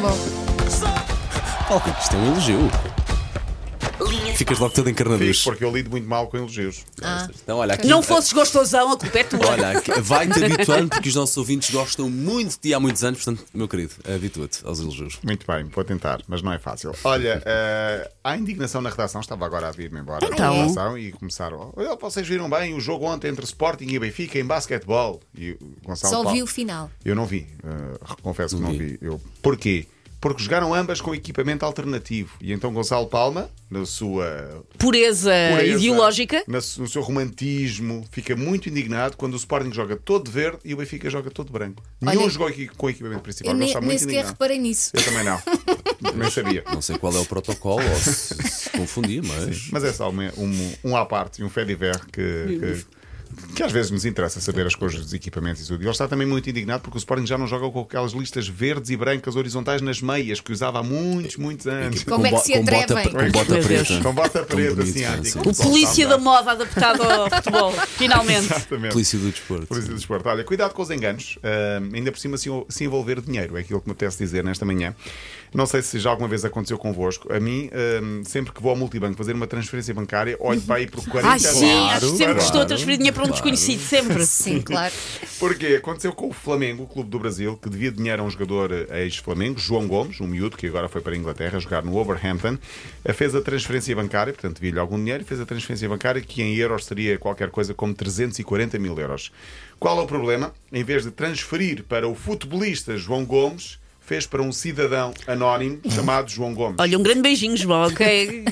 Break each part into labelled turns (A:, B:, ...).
A: Bom,
B: Oh, isto é um elogio. Ficas logo todo
C: Fiz,
B: encarnaducho.
C: porque eu lido muito mal com elogios.
B: Então, olha, aqui,
D: Não fosses gostosão, a culpa é tua.
B: Olha, aqui- vai-te habituando porque os nossos ouvintes gostam muito de ti há muitos anos, portanto, meu querido, habitua-te aos elogios.
C: Muito bem, vou tentar, mas não é fácil. Olha, eh, há indignação na redação, estava agora a vir-me embora da
D: Então?
C: redação e começaram. Olha, vocês viram bem o jogo ontem entre Sporting e Benfica em basquetebol. E o Gonçalo
A: só
C: Paulo-
A: vi o final.
C: Eu não vi, eh, confesso que não
B: Vi.
C: vi. Eu, porquê? Porque jogaram ambas com equipamento alternativo. E então Gonçalo Palma, na sua
D: Pureza,
C: pureza,
D: ideológica.
C: na no seu romantismo, fica muito indignado quando o Sporting joga todo de verde e o Benfica joga todo de branco. Nenhum
A: Olha,
C: jogou aqui com o equipamento principal.
A: Eu nem, nem sequer
C: indignado.
A: reparei nisso.
C: Eu também não. Nem sabia.
B: Não sei qual é o protocolo ou se, se confundi, mas.
C: Mas é só uma- um, um à parte e um fé diver que, que, que às vezes nos interessa saber as coisas dos equipamentos e tudo. E ele está também muito indignado porque o Sporting já não joga com aquelas listas verdes e brancas horizontais nas meias que usava há muitos, muitos anos.
A: Como é que se
B: bota,
A: atrevem?
B: com bota
D: Meu Deus.
B: preta.
C: Com bota preta,
B: bonito,
C: assim,
B: sim.
D: O polícia da moda adaptado ao futebol, finalmente.
C: Exatamente.
B: Polícia do desporto.
C: Polícia do Desporto. Olha, cuidado com os enganos, ah, ainda por cima se, se envolver dinheiro, é aquilo que me apetece dizer nesta manhã. Não sei se já alguma vez aconteceu convosco. A mim, ah, sempre que vou ao multibanco fazer uma transferência bancária, olho para aí por 40
D: Ai, sim, que sempre
C: Para-
D: estou a transferir dinheiro para um desconhecido, sempre.
A: Sim, claro.
C: Porque aconteceu com o Flamengo, o clube do Brasil, que devia dinheiro a um jogador ex-Flamengo, João Gomes, um miúdo que agora foi para a Inglaterra jogar no Overhampton, eh, fez a transferência bancária, portanto devia-lhe algum dinheiro, fez a transferência bancária que em euros seria qualquer coisa como 340 mil euros. Qual é o problema? Em vez de transferir para o futebolista João Gomes, fez para um cidadão anónimo chamado João Gomes.
D: Olha, um grande beijinho, João, ok?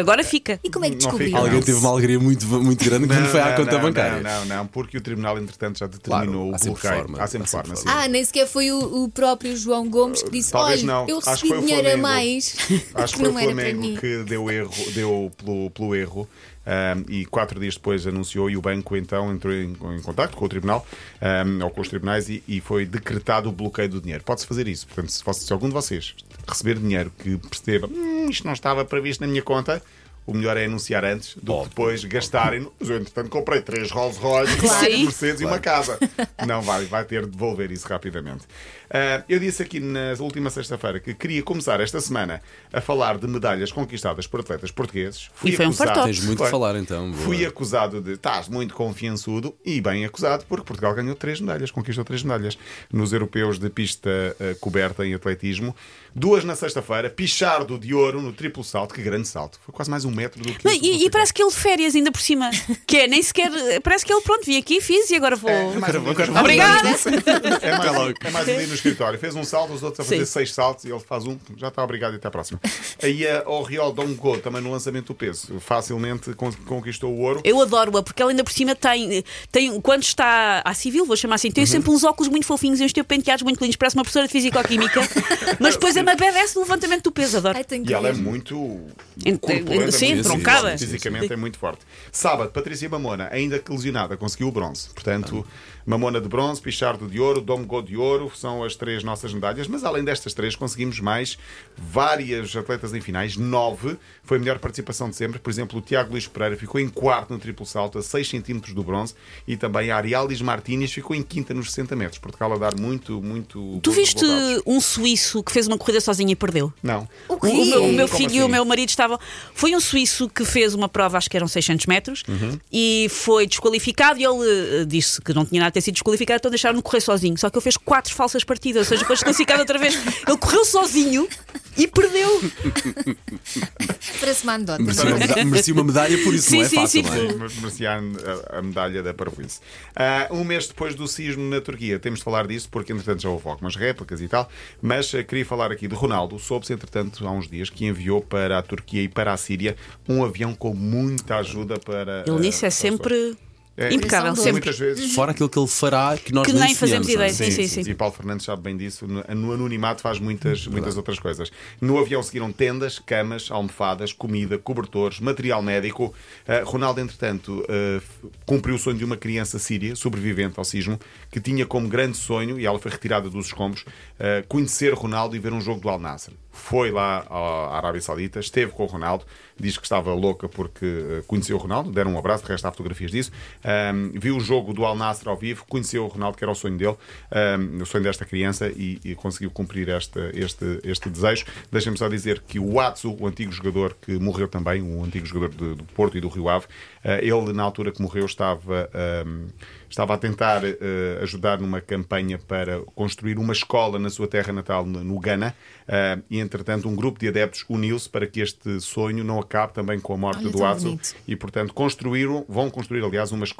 D: Agora fica.
A: E como é que
C: fica.
B: Alguém teve uma alegria muito, muito grande quando
C: Não,
B: foi à
C: não,
B: conta
C: não,
B: bancária.
C: Não, não, não, porque o tribunal, entretanto, já determinou
B: Claro,
C: o bloqueio.
B: forma,
C: há sempre
B: há sempre
C: forma.
A: Ah, nem sequer foi o, o próprio João Gomes que disse:
C: Talvez
A: Olha,
C: não.
A: eu
C: Acho que
A: recebi dinheiro a mais
C: Acho
A: que
C: foi o Flamengo que deu, erro, deu pelo, pelo erro ahm, e quatro dias depois anunciou e o banco então entrou em, em contato com o tribunal ahm, ou com os tribunais e, e foi decretado o bloqueio do dinheiro. Pode-se fazer isso. Portanto, se, fosse- se algum de vocês receber dinheiro que perceba "Hum, isto não estava previsto na minha conta. O melhor é anunciar antes do que depois gastarem. Mas eu, entretanto, comprei três Rolls Royce,
D: Claro. Sim.
C: Mercedes e uma casa. Não vai, vai ter de devolver isso rapidamente. Ah, eu disse aqui na última sexta-feira que queria começar esta semana a falar de medalhas conquistadas por atletas portugueses. Fui
D: E foi um
C: acusado-
D: fartote.
B: Tens muito
C: Foi.
B: falar então. boa.
C: Fui acusado de estás muito confiançudo e bem acusado, porque Portugal ganhou três medalhas, conquistou três medalhas nos europeus de pista eh, coberta em atletismo. Duas na sexta-feira, Pichardo de ouro no triplo salto, que grande salto, foi quase mais um metro do que
D: Não, e, e parece que ele de férias ainda por cima. Que é, nem sequer. Parece que ele, pronto, vim aqui, fiz e agora vou.
C: É, é mais um no-
D: Obrigada!
C: É mais, é mais um dia no escritório. Fez um salto, os outros a fazer
D: Sim.
C: seis saltos e ele faz um. Já está obrigado e até à próxima. Aí a Oriol Dongo também no lançamento do peso. Facilmente con- conquistou o ouro.
D: Eu adoro-a, porque ela ainda por cima tem, tem. Quando está à civil, vou chamar assim, tem
C: Uhum.
D: sempre uns óculos muito fofinhos e uns penteados muito lindos, parece uma professora de Fisicoquímica, mas depois é uma BDS do levantamento do peso, adoro.
A: Ai,
C: E ela é muito.
D: Ent-
C: corpulenta,
D: sim,
C: muito
D: troncada.
C: Fisicamente é muito forte. Sábado, Patrícia Mamona, ainda que lesionada, conseguiu o bronze. Portanto, Mamona de bronze, Pichardo de ouro, Domgo de ouro, são as três nossas medalhas. Mas além destas três, conseguimos mais várias atletas em finais, nove. Foi a melhor participação de sempre. Por exemplo, o Tiago Luís Pereira ficou em quarto no triplo salto, a 6 centímetros do bronze. E também a Arialis Martínez ficou em quinta nos 60 metros. Portugal a dar muito, muito.
D: Tu viste
C: resultados.
D: um suíço que fez uma corrida sozinho e perdeu?
C: Não.
A: O
D: O,
A: quê?
D: o meu, o meu
C: Como
D: filho e
C: assim?
D: o meu marido estavam. Foi um suíço que fez uma prova, acho que eram 600 metros,
C: Uhum.
D: e foi desqualificado. E ele eh, disse que não tinha nada a ter sido desqualificado, então deixaram-no correr sozinho. Só que ele fez quatro falsas partidas, ou seja, foi desqualificado outra vez. Ele correu sozinho e perdeu.
A: Parece uma anedota.
B: Merecia uma, meda- merecia uma medalha por isso,
D: Sim,
B: não é
D: sim,
B: fácil,
D: sim.
B: não é?
C: Sim, merecia a, a medalha da Parvoíce. Ah, um mês depois do sismo na Turquia, temos de falar disso, porque entretanto já houve algumas réplicas e tal, mas ah, queria falar aqui de Ronaldo. Soube-se, entretanto, há uns dias, que enviou para a Turquia e para a Síria um avião com muita ajuda para.
D: Ele
C: ah,
D: nisso é
C: para as pessoas. É,
D: impecável, sempre.
C: Muitas vezes.
B: Fora aquilo que ele fará que nós
D: Que
B: nem,
D: nem fazemos ideia,
B: não é?
D: sim, sim.
C: E Paulo Fernandes sabe bem disso. No, no anonimato faz muitas, muitas outras coisas. No avião seguiram tendas, camas, almofadas, comida, cobertores, material médico. Uh, Ronaldo, entretanto, uh, cumpriu o sonho de uma criança síria, sobrevivente ao sismo, que tinha como grande sonho, e ela foi retirada dos escombros, uh, conhecer Ronaldo e ver um jogo do Al Nassr. foi lá à Arábia Saudita, esteve com o Ronaldo, diz que estava louca porque conheceu o Ronaldo, deram um abraço, de resto há fotografias disso. Ahm, viu o jogo do Al Nassr ao vivo, conheceu o Ronaldo, que era o sonho dele, ahm, o sonho desta criança, e, e conseguiu cumprir este, este, este desejo. Deixem-me só dizer que o Atsu, o antigo jogador que morreu também, o antigo jogador de- do Porto e do Rio Ave, eh, ele, na altura que morreu, estava, ahm, estava a tentar eh, ajudar numa campanha para construir uma escola na sua terra natal, no, Ghana, ah, e entretanto um grupo de adeptos uniu-se para que este sonho não acabe também com a morte
A: Olha,
C: do Atsu
A: bonito.
C: e portanto construíram, vão construir aliás uma escola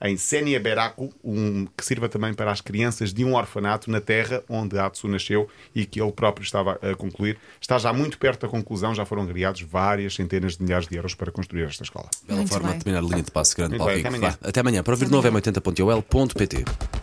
C: em Senia Beraco, um, que sirva também para as crianças de um orfanato na terra onde Atsu nasceu e que ele próprio estava a concluir. Está já muito perto da conclusão, já foram criados várias centenas de milhares de euros para construir esta escola.
B: Bela forma
A: bem.
B: de terminar a linha de passo grande Paulo Até amanhã. Para ouvir de novo é 80.ol.pt.